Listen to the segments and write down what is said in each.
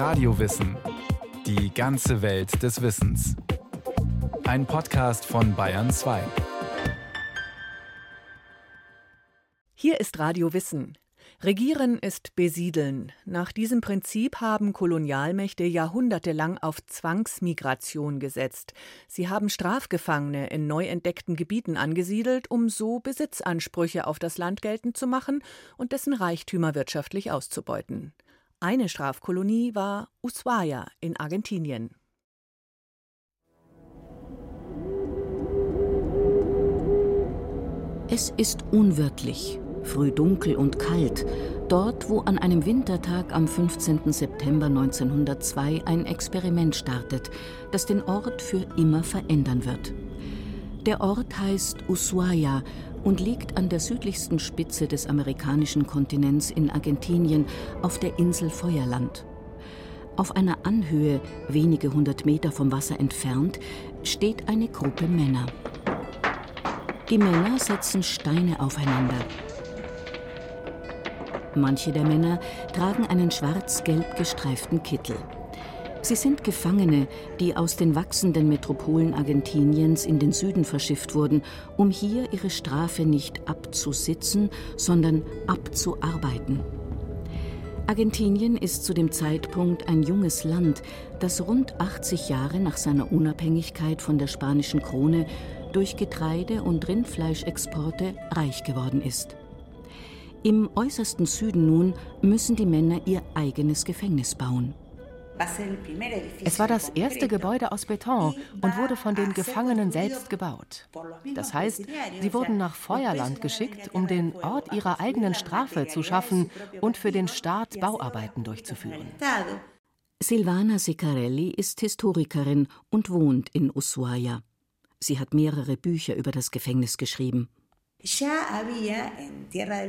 Radiowissen. Die ganze Welt des Wissens. Ein Podcast von Bayern 2. Hier ist Radio Wissen. Regieren ist Besiedeln. Nach diesem Prinzip haben Kolonialmächte jahrhundertelang auf Zwangsmigration gesetzt. Sie haben Strafgefangene in neu entdeckten Gebieten angesiedelt, um so Besitzansprüche auf das Land geltend zu machen und dessen Reichtümer wirtschaftlich auszubeuten. Eine Strafkolonie war Ushuaia in Argentinien. Es ist unwirtlich früh dunkel und kalt, dort, wo an einem Wintertag am 15. September 1902 ein Experiment startet, das den Ort für immer verändern wird. Der Ort heißt Ushuaia und liegt an der südlichsten Spitze des amerikanischen Kontinents in Argentinien auf der Insel Feuerland. Auf einer Anhöhe, wenige hundert Meter vom Wasser entfernt, steht eine Gruppe Männer. Die Männer setzen Steine aufeinander. Manche der Männer tragen einen schwarz-gelb gestreiften Kittel. Sie sind Gefangene, die aus den wachsenden Metropolen Argentiniens in den Süden verschifft wurden, um hier ihre Strafe nicht abzusitzen, sondern abzuarbeiten. Argentinien ist zu dem Zeitpunkt ein junges Land, das rund 80 Jahre nach seiner Unabhängigkeit von der spanischen Krone durch Getreide- und Rindfleischexporte reich geworden ist. Im äußersten Süden nun müssen die Männer ihr eigenes Gefängnis bauen. Es war das erste Gebäude aus Beton und wurde von den Gefangenen selbst gebaut. Das heißt, sie wurden nach Feuerland geschickt, um den Ort ihrer eigenen Strafe zu schaffen und für den Staat Bauarbeiten durchzuführen. Silvana Sicarelli ist Historikerin und wohnt in Ushuaia. Sie hat mehrere Bücher über das Gefängnis geschrieben.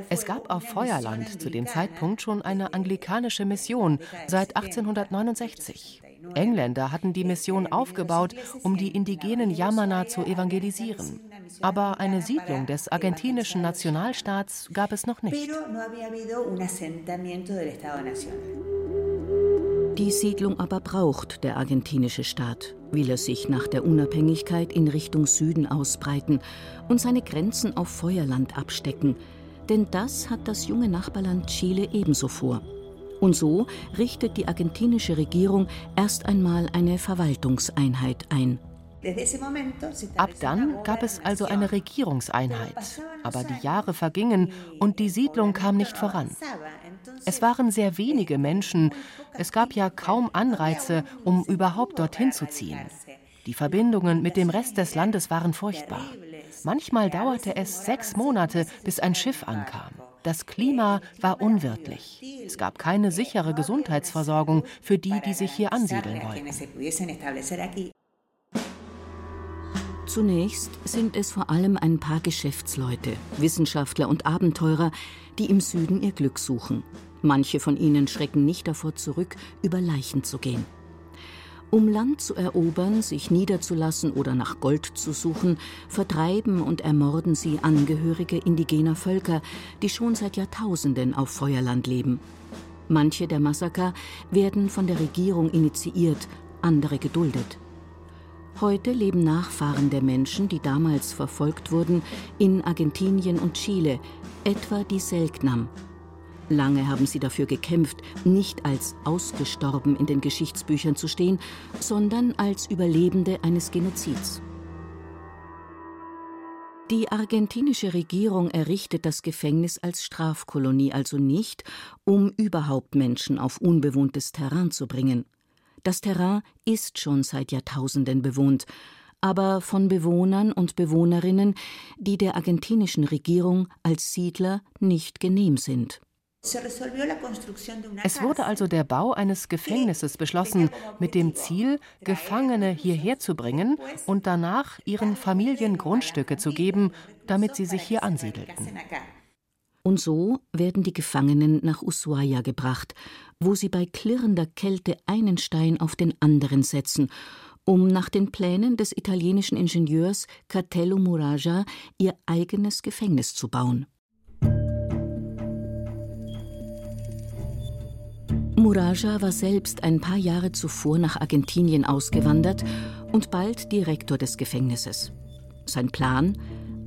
Es gab auf Feuerland zu dem Zeitpunkt schon eine anglikanische Mission seit 1869. Engländer hatten die Mission aufgebaut, um die indigenen Yamana zu evangelisieren. Aber eine Siedlung des argentinischen Nationalstaats gab es noch nicht. Die Siedlung aber braucht der argentinische Staat, will er sich nach der Unabhängigkeit in Richtung Süden ausbreiten und seine Grenzen auf Feuerland abstecken, denn das hat das junge Nachbarland Chile ebenso vor. Und so richtet die argentinische Regierung erst einmal eine Verwaltungseinheit ein. Ab dann gab es also eine Regierungseinheit. Aber die Jahre vergingen und die Siedlung kam nicht voran. Es waren sehr wenige Menschen, es gab ja kaum Anreize, um überhaupt dorthin zu ziehen. Die Verbindungen mit dem Rest des Landes waren furchtbar. Manchmal dauerte es sechs Monate, bis ein Schiff ankam. Das Klima war unwirtlich. Es gab keine sichere Gesundheitsversorgung für die, die sich hier ansiedeln wollten. Zunächst sind es vor allem ein paar Geschäftsleute, Wissenschaftler und Abenteurer, die im Süden ihr Glück suchen. Manche von ihnen schrecken nicht davor zurück, über Leichen zu gehen. Um Land zu erobern, sich niederzulassen oder nach Gold zu suchen, vertreiben und ermorden sie Angehörige indigener Völker, die schon seit Jahrtausenden auf Feuerland leben. Manche der Massaker werden von der Regierung initiiert, andere geduldet. Heute leben Nachfahren der Menschen, die damals verfolgt wurden, in Argentinien und Chile, etwa die Selknam. Lange haben sie dafür gekämpft, nicht als ausgestorben in den Geschichtsbüchern zu stehen, sondern als Überlebende eines Genozids. Die argentinische Regierung errichtet das Gefängnis als Strafkolonie also nicht, um überhaupt Menschen auf unbewohntes Terrain zu bringen. Das Terrain ist schon seit Jahrtausenden bewohnt, aber von Bewohnern und Bewohnerinnen, die der argentinischen Regierung als Siedler nicht genehm sind. Es wurde also der Bau eines Gefängnisses beschlossen, mit dem Ziel, Gefangene hierher zu bringen und danach ihren Familien Grundstücke zu geben, damit sie sich hier ansiedelten. Und so werden die Gefangenen nach Ushuaia gebracht, wo sie bei klirrender Kälte einen Stein auf den anderen setzen, um nach den Plänen des italienischen Ingenieurs Catello Muraja ihr eigenes Gefängnis zu bauen. Muraja war selbst ein paar Jahre zuvor nach Argentinien ausgewandert und bald Direktor des Gefängnisses. Sein Plan?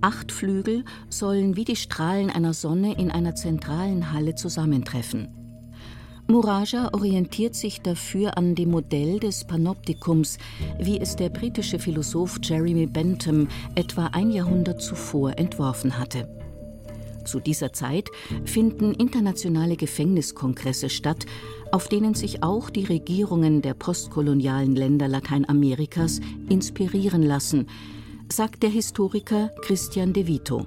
Acht Flügel sollen wie die Strahlen einer Sonne in einer zentralen Halle zusammentreffen. Muraja orientiert sich dafür an dem Modell des Panoptikums, wie es der britische Philosoph Jeremy Bentham etwa ein Jahrhundert zuvor entworfen hatte. Zu dieser Zeit finden internationale Gefängniskongresse statt, auf denen sich auch die Regierungen der postkolonialen Länder Lateinamerikas inspirieren lassen, sagt der Historiker Christian De Vito.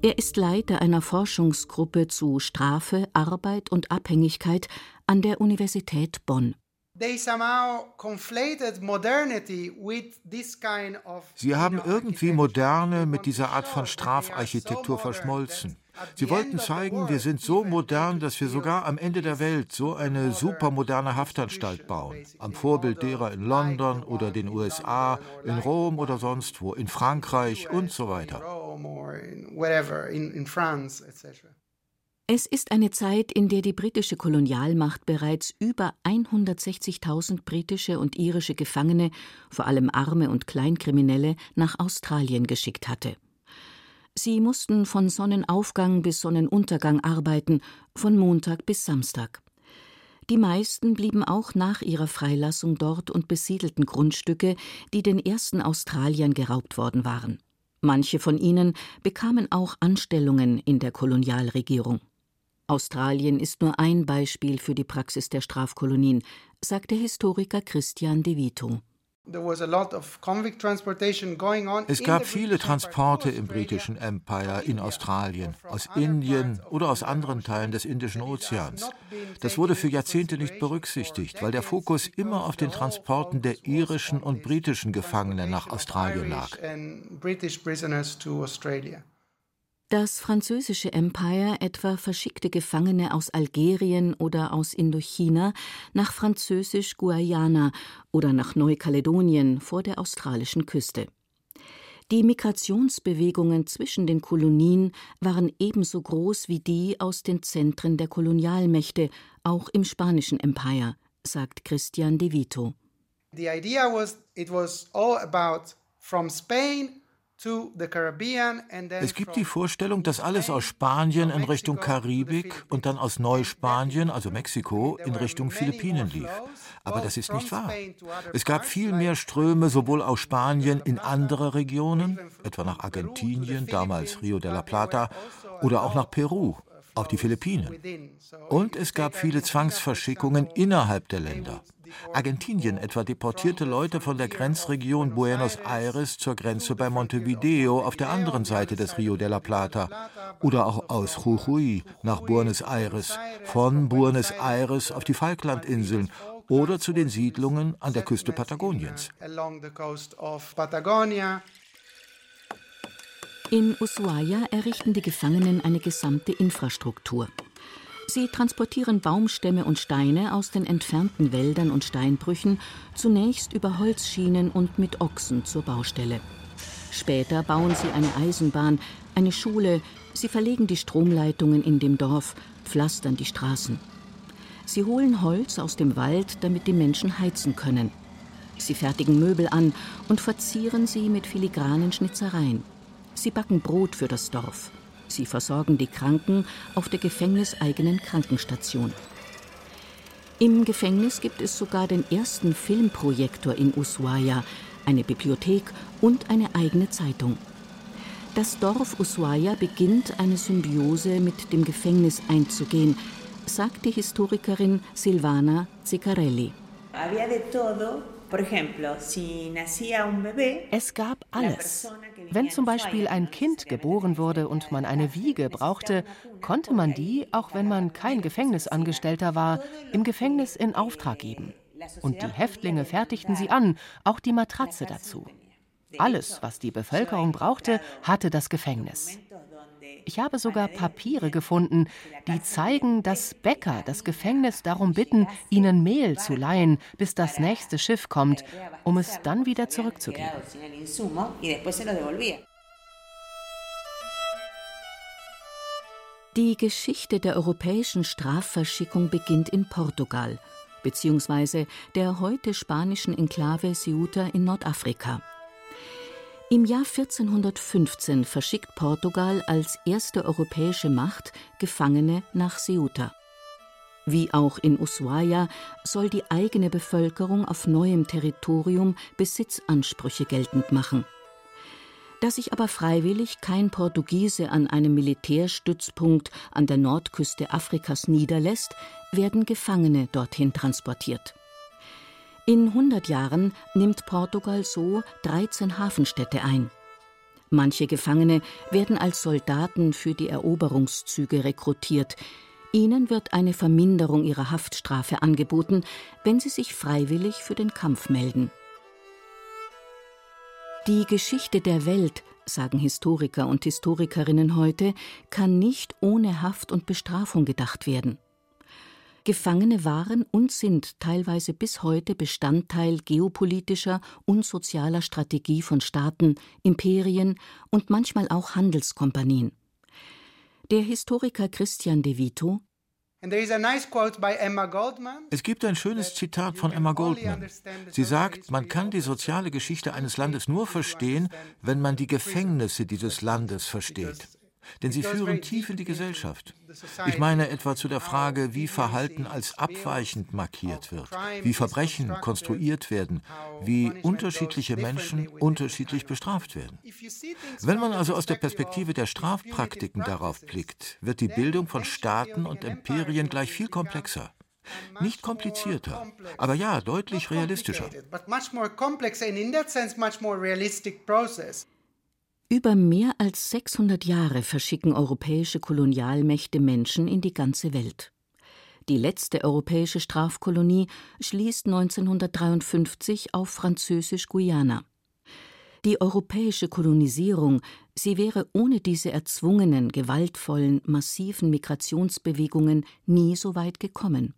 Er ist Leiter einer Forschungsgruppe zu Strafe, Arbeit und Abhängigkeit an der Universität Bonn. Sie haben irgendwie Moderne mit dieser Art von Strafarchitektur verschmolzen. Sie wollten zeigen, wir sind so modern, dass wir sogar am Ende der Welt so eine supermoderne Haftanstalt bauen. Am Vorbild derer in London oder den USA, in Rom oder sonst wo, in Frankreich und so weiter. Es ist eine Zeit, in der die britische Kolonialmacht bereits über 160.000 britische und irische Gefangene, vor allem arme und Kleinkriminelle, nach Australien geschickt hatte. Sie mussten von Sonnenaufgang bis Sonnenuntergang arbeiten, von Montag bis Samstag. Die meisten blieben auch nach ihrer Freilassung dort und besiedelten Grundstücke, die den ersten Australiern geraubt worden waren. Manche von ihnen bekamen auch Anstellungen in der Kolonialregierung. Australien ist nur ein Beispiel für die Praxis der Strafkolonien, sagt der Historiker Christian De Vito. Es gab viele Transporte im britischen Empire in Australien, aus Indien oder aus anderen Teilen des Indischen Ozeans. Das wurde für Jahrzehnte nicht berücksichtigt, weil der Fokus immer auf den Transporten der irischen und britischen Gefangenen nach Australien lag. Das französische Empire etwa verschickte Gefangene aus Algerien oder aus Indochina nach Französisch-Guayana oder nach Neukaledonien vor der australischen Küste. Die Migrationsbewegungen zwischen den Kolonien waren ebenso groß wie die aus den Zentren der Kolonialmächte, auch im spanischen Empire, sagt Christian de Vito. The idea was it was all about from Spain es gibt die Vorstellung, dass alles aus Spanien in Richtung Karibik und dann aus Neuspanien, also Mexiko, in Richtung Philippinen lief. Aber das ist nicht wahr. Es gab viel mehr Ströme sowohl aus Spanien in andere Regionen, etwa nach Argentinien, damals Rio de la Plata, oder auch nach Peru, auf die Philippinen. Und es gab viele Zwangsverschickungen innerhalb der Länder. Argentinien etwa deportierte Leute von der Grenzregion Buenos Aires zur Grenze bei Montevideo auf der anderen Seite des Rio de la Plata oder auch aus Jujuy nach Buenos Aires, von Buenos Aires auf die Falklandinseln oder zu den Siedlungen an der Küste Patagoniens. In Ushuaia errichten die Gefangenen eine gesamte Infrastruktur. Sie transportieren Baumstämme und Steine aus den entfernten Wäldern und Steinbrüchen zunächst über Holzschienen und mit Ochsen zur Baustelle. Später bauen sie eine Eisenbahn, eine Schule, sie verlegen die Stromleitungen in dem Dorf, pflastern die Straßen. Sie holen Holz aus dem Wald, damit die Menschen heizen können. Sie fertigen Möbel an und verzieren sie mit filigranen Schnitzereien. Sie backen Brot für das Dorf. Sie versorgen die Kranken auf der gefängniseigenen Krankenstation. Im Gefängnis gibt es sogar den ersten Filmprojektor in Ushuaia, eine Bibliothek und eine eigene Zeitung. Das Dorf Ushuaia beginnt eine Symbiose mit dem Gefängnis einzugehen, sagt die Historikerin Silvana Ziccarelli. Es gab alles. Wenn zum Beispiel ein Kind geboren wurde und man eine Wiege brauchte, konnte man die, auch wenn man kein Gefängnisangestellter war, im Gefängnis in Auftrag geben. Und die Häftlinge fertigten sie an, auch die Matratze dazu. Alles, was die Bevölkerung brauchte, hatte das Gefängnis. Ich habe sogar Papiere gefunden, die zeigen, dass Bäcker das Gefängnis darum bitten, ihnen Mehl zu leihen, bis das nächste Schiff kommt, um es dann wieder zurückzugeben. Die Geschichte der europäischen Strafverschickung beginnt in Portugal, beziehungsweise der heute spanischen Enklave Ceuta in Nordafrika. Im Jahr 1415 verschickt Portugal als erste europäische Macht Gefangene nach Ceuta. Wie auch in Ushuaia soll die eigene Bevölkerung auf neuem Territorium Besitzansprüche geltend machen. Da sich aber freiwillig kein Portugiese an einem Militärstützpunkt an der Nordküste Afrikas niederlässt, werden Gefangene dorthin transportiert. In 100 Jahren nimmt Portugal so 13 Hafenstädte ein. Manche Gefangene werden als Soldaten für die Eroberungszüge rekrutiert. Ihnen wird eine Verminderung ihrer Haftstrafe angeboten, wenn sie sich freiwillig für den Kampf melden. Die Geschichte der Welt, sagen Historiker und Historikerinnen heute, kann nicht ohne Haft und Bestrafung gedacht werden. Gefangene waren und sind teilweise bis heute Bestandteil geopolitischer und sozialer Strategie von Staaten, Imperien und manchmal auch Handelskompanien. Der Historiker Christian De Vito es gibt ein schönes Zitat von Emma Goldman. Sie sagt, man kann die soziale Geschichte eines Landes nur verstehen, wenn man die Gefängnisse dieses Landes versteht denn sie führen tief in die Gesellschaft. Ich meine etwa zu der Frage, wie Verhalten als abweichend markiert wird, wie Verbrechen konstruiert werden, wie unterschiedliche Menschen unterschiedlich bestraft werden. Wenn man also aus der Perspektive der Strafpraktiken darauf blickt, wird die Bildung von Staaten und Imperien gleich viel komplexer. Nicht komplizierter, aber ja, deutlich realistischer. Über mehr als 600 Jahre verschicken europäische Kolonialmächte Menschen in die ganze Welt. Die letzte europäische Strafkolonie schließt 1953 auf Französisch-Guyana. Die europäische Kolonisierung, sie wäre ohne diese erzwungenen, gewaltvollen, massiven Migrationsbewegungen nie so weit gekommen.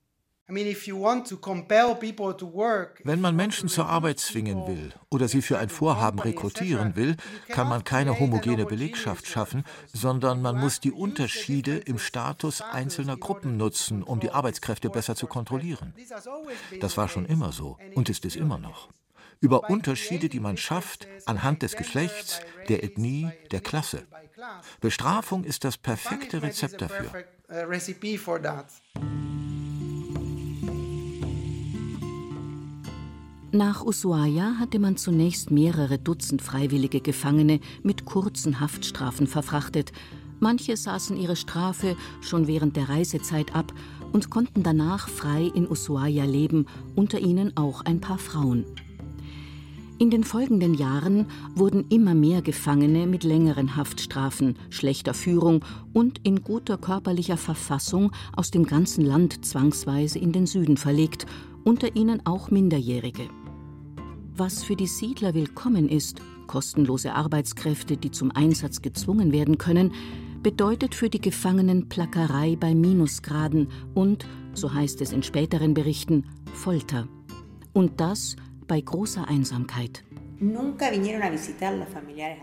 Wenn man Menschen zur Arbeit zwingen will oder sie für ein Vorhaben rekrutieren will, kann man keine homogene Belegschaft schaffen, sondern man muss die Unterschiede im Status einzelner Gruppen nutzen, um die Arbeitskräfte besser zu kontrollieren. Das war schon immer so und ist es immer noch. Über Unterschiede, die man schafft, anhand des Geschlechts, der Ethnie, der Klasse. Bestrafung ist das perfekte Rezept dafür. Nach Ushuaia hatte man zunächst mehrere Dutzend freiwillige Gefangene mit kurzen Haftstrafen verfrachtet. Manche saßen ihre Strafe schon während der Reisezeit ab und konnten danach frei in Ushuaia leben, unter ihnen auch ein paar Frauen. In den folgenden Jahren wurden immer mehr Gefangene mit längeren Haftstrafen, schlechter Führung und in guter körperlicher Verfassung aus dem ganzen Land zwangsweise in den Süden verlegt, unter ihnen auch Minderjährige. Was für die Siedler willkommen ist, kostenlose Arbeitskräfte, die zum Einsatz gezwungen werden können, bedeutet für die Gefangenen Plackerei bei Minusgraden und, so heißt es in späteren Berichten, Folter. Und das bei großer Einsamkeit.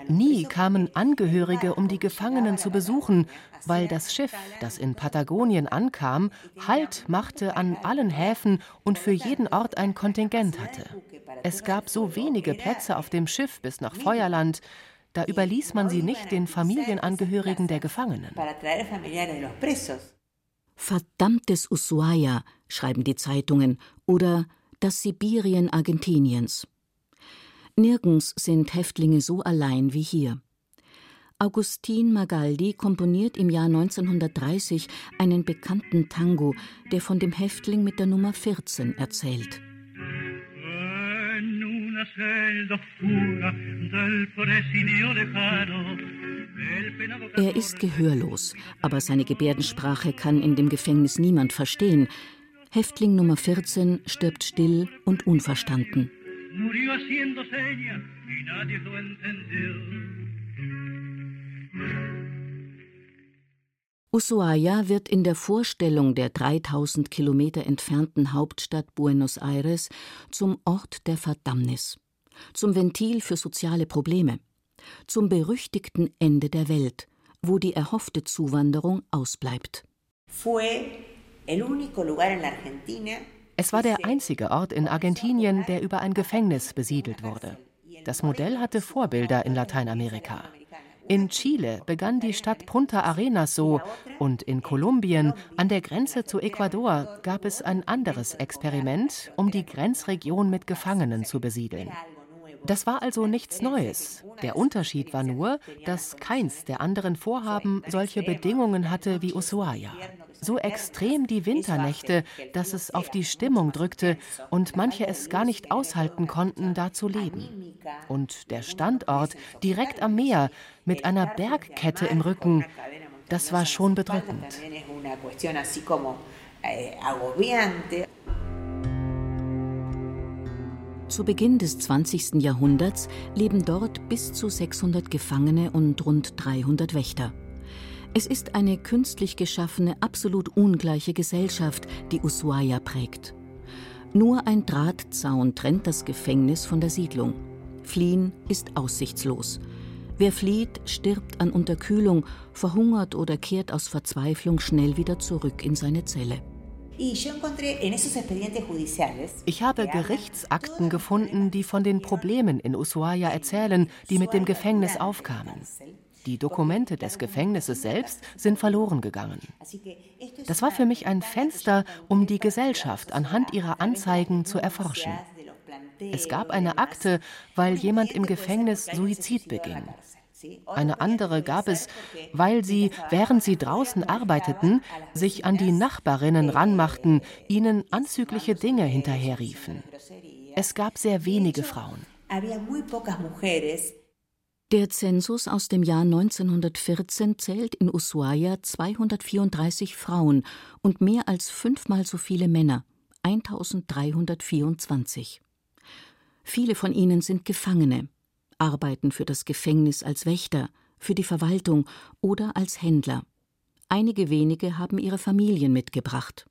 Nie kamen Angehörige, um die Gefangenen zu besuchen, weil das Schiff, das in Patagonien ankam, Halt machte an allen Häfen und für jeden Ort ein Kontingent hatte. Es gab so wenige Plätze auf dem Schiff bis nach Feuerland, da überließ man sie nicht den Familienangehörigen der Gefangenen. Verdammtes Ushuaia, schreiben die Zeitungen, oder das Sibirien Argentiniens. Nirgends sind Häftlinge so allein wie hier. Augustin Magaldi komponiert im Jahr 1930 einen bekannten Tango, der von dem Häftling mit der Nummer 14 erzählt. Er ist gehörlos, aber seine Gebärdensprache kann in dem Gefängnis niemand verstehen. Häftling Nummer 14 stirbt still und unverstanden murió haciendo señas y nadie lo entendió. Ushuaia wird in der Vorstellung der 3000 Kilometer entfernten Hauptstadt Buenos Aires zum Ort der Verdammnis, zum Ventil für soziale Probleme, zum berüchtigten Ende der Welt, wo die erhoffte Zuwanderung ausbleibt. Es war der einzige Ort in Argentinien, der über ein Gefängnis besiedelt wurde. Das Modell hatte Vorbilder in Lateinamerika. In Chile begann die Stadt Punta Arenas so und in Kolumbien an der Grenze zu Ecuador gab es ein anderes Experiment, um die Grenzregion mit Gefangenen zu besiedeln. Das war also nichts Neues. Der Unterschied war nur, dass keins der anderen Vorhaben solche Bedingungen hatte wie Ushuaia. So extrem die Winternächte, dass es auf die Stimmung drückte und manche es gar nicht aushalten konnten, da zu leben. Und der Standort direkt am Meer mit einer Bergkette im Rücken, das war schon bedrückend. Zu Beginn des 20. Jahrhunderts leben dort bis zu 600 Gefangene und rund 300 Wächter. Es ist eine künstlich geschaffene, absolut ungleiche Gesellschaft, die Ushuaia prägt. Nur ein Drahtzaun trennt das Gefängnis von der Siedlung. Fliehen ist aussichtslos. Wer flieht, stirbt an Unterkühlung, verhungert oder kehrt aus Verzweiflung schnell wieder zurück in seine Zelle. Ich habe Gerichtsakten gefunden, die von den Problemen in Ushuaia erzählen, die mit dem Gefängnis aufkamen. Die Dokumente des Gefängnisses selbst sind verloren gegangen. Das war für mich ein Fenster, um die Gesellschaft anhand ihrer Anzeigen zu erforschen. Es gab eine Akte, weil jemand im Gefängnis Suizid beging. Eine andere gab es, weil sie, während sie draußen arbeiteten, sich an die Nachbarinnen ranmachten, ihnen anzügliche Dinge hinterherriefen. Es gab sehr wenige Frauen. Der Zensus aus dem Jahr 1914 zählt in Ushuaia 234 Frauen und mehr als fünfmal so viele Männer, 1324. Viele von ihnen sind Gefangene, arbeiten für das Gefängnis als Wächter, für die Verwaltung oder als Händler. Einige wenige haben ihre Familien mitgebracht.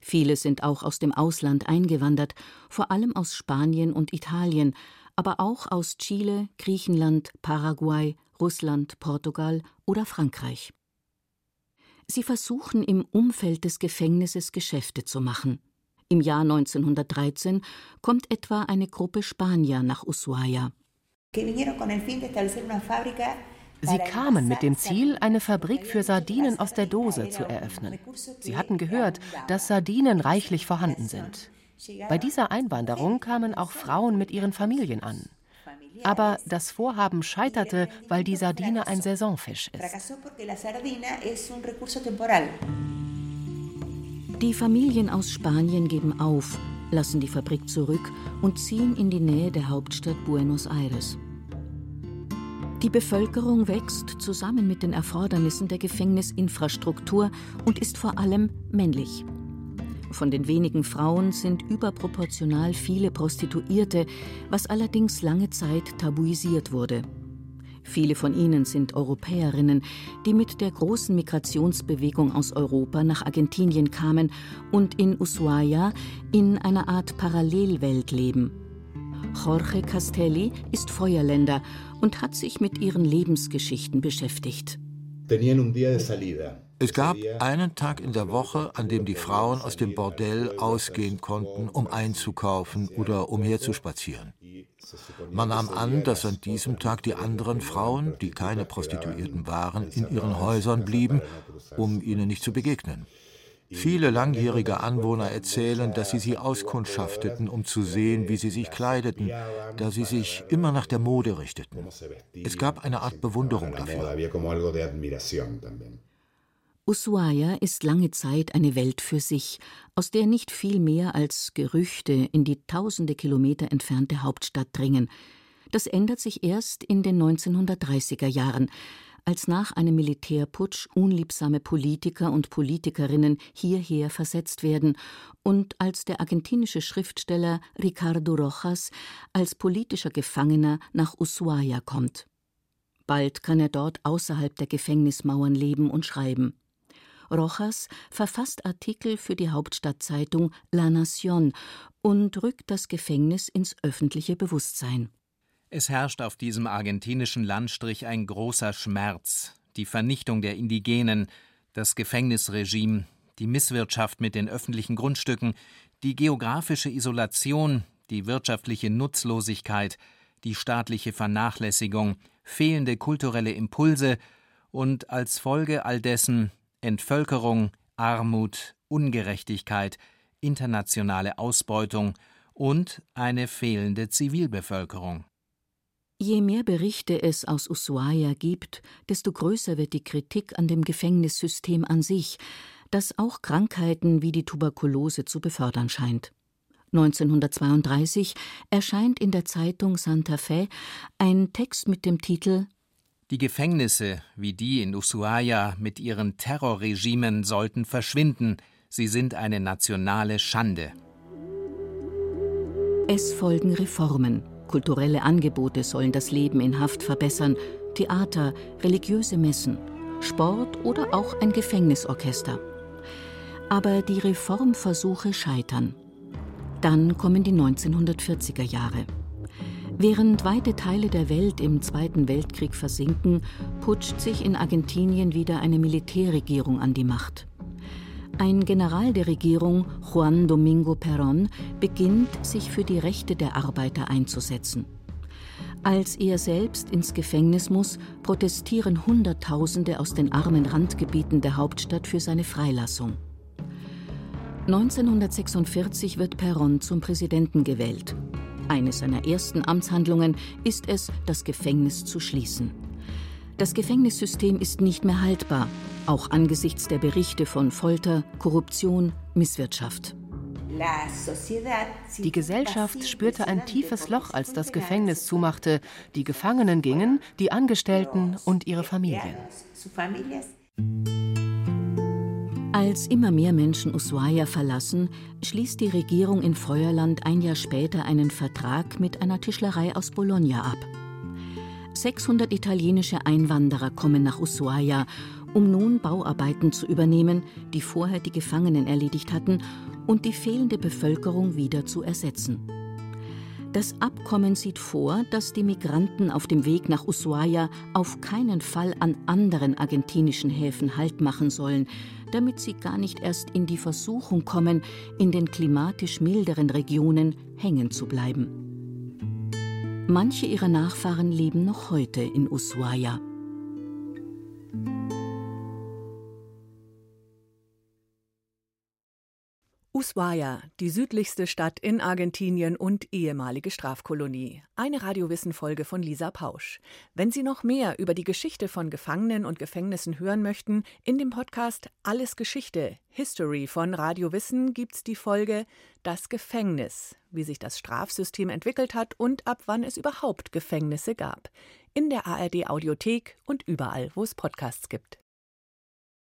Viele sind auch aus dem Ausland eingewandert, vor allem aus Spanien und Italien, aber auch aus Chile, Griechenland, Paraguay, Russland, Portugal oder Frankreich. Sie versuchen im Umfeld des Gefängnisses Geschäfte zu machen. Im Jahr 1913 kommt etwa eine Gruppe Spanier nach Ushuaia. Sie kamen mit dem Ziel, eine Fabrik für Sardinen aus der Dose zu eröffnen. Sie hatten gehört, dass Sardinen reichlich vorhanden sind. Bei dieser Einwanderung kamen auch Frauen mit ihren Familien an. Aber das Vorhaben scheiterte, weil die Sardine ein Saisonfisch ist. Die Familien aus Spanien geben auf, lassen die Fabrik zurück und ziehen in die Nähe der Hauptstadt Buenos Aires. Die Bevölkerung wächst zusammen mit den Erfordernissen der Gefängnisinfrastruktur und ist vor allem männlich. Von den wenigen Frauen sind überproportional viele Prostituierte, was allerdings lange Zeit tabuisiert wurde. Viele von ihnen sind Europäerinnen, die mit der großen Migrationsbewegung aus Europa nach Argentinien kamen und in Ushuaia in einer Art Parallelwelt leben. Jorge Castelli ist Feuerländer und hat sich mit ihren Lebensgeschichten beschäftigt. Es gab einen Tag in der Woche, an dem die Frauen aus dem Bordell ausgehen konnten, um einzukaufen oder umherzuspazieren. Man nahm an, dass an diesem Tag die anderen Frauen, die keine Prostituierten waren, in ihren Häusern blieben, um ihnen nicht zu begegnen. Viele langjährige Anwohner erzählen, dass sie sie auskundschafteten, um zu sehen, wie sie sich kleideten, da sie sich immer nach der Mode richteten. Es gab eine Art Bewunderung dafür. Ushuaia ist lange Zeit eine Welt für sich, aus der nicht viel mehr als Gerüchte in die tausende Kilometer entfernte Hauptstadt dringen. Das ändert sich erst in den 1930er Jahren, als nach einem Militärputsch unliebsame Politiker und Politikerinnen hierher versetzt werden und als der argentinische Schriftsteller Ricardo Rojas als politischer Gefangener nach Ushuaia kommt. Bald kann er dort außerhalb der Gefängnismauern leben und schreiben. Rojas verfasst Artikel für die Hauptstadtzeitung La Nación und rückt das Gefängnis ins öffentliche Bewusstsein. Es herrscht auf diesem argentinischen Landstrich ein großer Schmerz. die Vernichtung der Indigenen, das Gefängnisregime, die Misswirtschaft mit den öffentlichen Grundstücken, die geografische Isolation, die wirtschaftliche Nutzlosigkeit, die staatliche Vernachlässigung, fehlende kulturelle Impulse und als Folge all dessen Entvölkerung, Armut, Ungerechtigkeit, internationale Ausbeutung und eine fehlende Zivilbevölkerung. Je mehr Berichte es aus Ushuaia gibt, desto größer wird die Kritik an dem Gefängnissystem an sich, das auch Krankheiten wie die Tuberkulose zu befördern scheint. 1932 erscheint in der Zeitung Santa Fe ein Text mit dem Titel Die Gefängnisse wie die in Ushuaia mit ihren Terrorregimen sollten verschwinden, sie sind eine nationale Schande. Es folgen Reformen. Kulturelle Angebote sollen das Leben in Haft verbessern, Theater, religiöse Messen, Sport oder auch ein Gefängnisorchester. Aber die Reformversuche scheitern. Dann kommen die 1940er Jahre. Während weite Teile der Welt im Zweiten Weltkrieg versinken, putscht sich in Argentinien wieder eine Militärregierung an die Macht. Ein General der Regierung, Juan Domingo Perón, beginnt, sich für die Rechte der Arbeiter einzusetzen. Als er selbst ins Gefängnis muss, protestieren Hunderttausende aus den armen Randgebieten der Hauptstadt für seine Freilassung. 1946 wird Perón zum Präsidenten gewählt. Eine seiner ersten Amtshandlungen ist es, das Gefängnis zu schließen. Das Gefängnissystem ist nicht mehr haltbar, auch angesichts der Berichte von Folter, Korruption, Misswirtschaft. Die Gesellschaft spürte ein tiefes Loch, als das Gefängnis zumachte. Die Gefangenen gingen, die Angestellten und ihre Familien. Als immer mehr Menschen Ushuaia verlassen, schließt die Regierung in Feuerland ein Jahr später einen Vertrag mit einer Tischlerei aus Bologna ab. 600 italienische Einwanderer kommen nach Ushuaia, um nun Bauarbeiten zu übernehmen, die vorher die Gefangenen erledigt hatten, und die fehlende Bevölkerung wieder zu ersetzen. Das Abkommen sieht vor, dass die Migranten auf dem Weg nach Ushuaia auf keinen Fall an anderen argentinischen Häfen Halt machen sollen, damit sie gar nicht erst in die Versuchung kommen, in den klimatisch milderen Regionen hängen zu bleiben. Manche ihrer Nachfahren leben noch heute in Ushuaia. Ushuaia, die südlichste Stadt in Argentinien und ehemalige Strafkolonie. Eine Radiowissen-Folge von Lisa Pausch. Wenn Sie noch mehr über die Geschichte von Gefangenen und Gefängnissen hören möchten, in dem Podcast Alles Geschichte, History von Radio Wissen gibt's die Folge Das Gefängnis, wie sich das Strafsystem entwickelt hat und ab wann es überhaupt Gefängnisse gab. In der ARD Audiothek und überall, wo es Podcasts gibt.